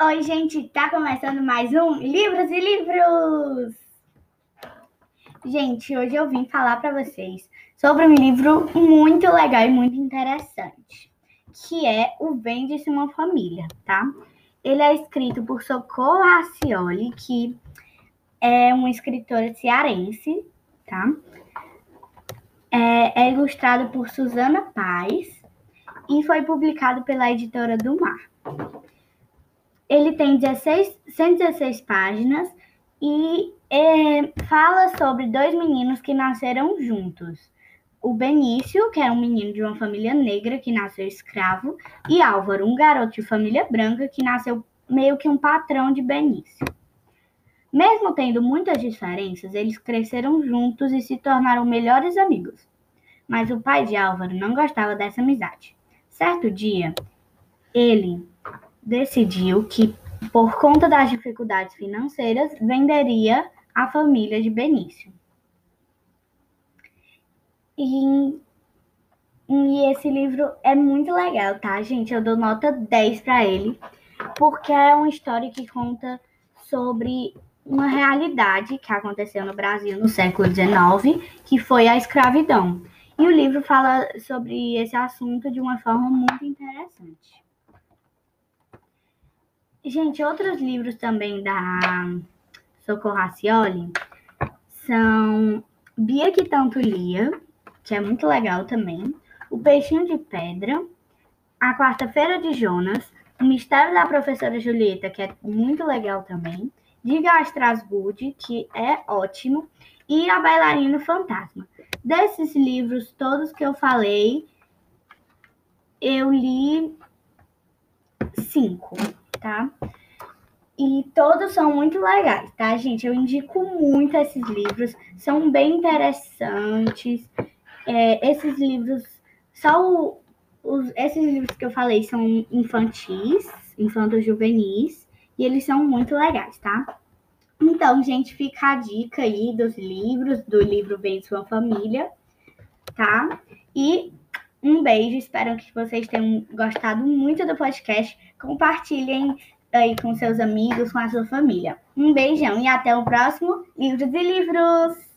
Oi, gente, tá começando mais um Livros e Livros! Gente, hoje eu vim falar para vocês sobre um livro muito legal e muito interessante, que é O Vende-se uma Família, tá? Ele é escrito por Socorro Racioli, que é uma escritora cearense, tá? É, é ilustrado por Suzana Paz e foi publicado pela editora do Mar. Ele tem 16, 116 páginas e é, fala sobre dois meninos que nasceram juntos. O Benício, que é um menino de uma família negra que nasceu escravo, e Álvaro, um garoto de família branca que nasceu meio que um patrão de Benício. Mesmo tendo muitas diferenças, eles cresceram juntos e se tornaram melhores amigos. Mas o pai de Álvaro não gostava dessa amizade. Certo dia, ele decidiu que, por conta das dificuldades financeiras, venderia a família de Benício. E, e esse livro é muito legal, tá, gente? Eu dou nota 10 para ele, porque é uma história que conta sobre uma realidade que aconteceu no Brasil no século XIX, que foi a escravidão. E o livro fala sobre esse assunto de uma forma muito interessante. Gente, outros livros também da Socorro Racioli são Bia que Tanto Lia, que é muito legal também, O Peixinho de Pedra, A Quarta-feira de Jonas, O Mistério da Professora Julieta, que é muito legal também, Diga a Strasbourg, que é ótimo, e A Bailarina Fantasma. Desses livros todos que eu falei, eu li cinco tá? E todos são muito legais, tá, gente? Eu indico muito esses livros, são bem interessantes. É, esses livros, só o, os, esses livros que eu falei são infantis, infantos juvenis, e eles são muito legais, tá? Então, gente, fica a dica aí dos livros, do livro Bem Sua Família, tá? E um beijo, espero que vocês tenham gostado muito do podcast. Compartilhem aí com seus amigos, com a sua família. Um beijão e até o próximo Livros e Livros!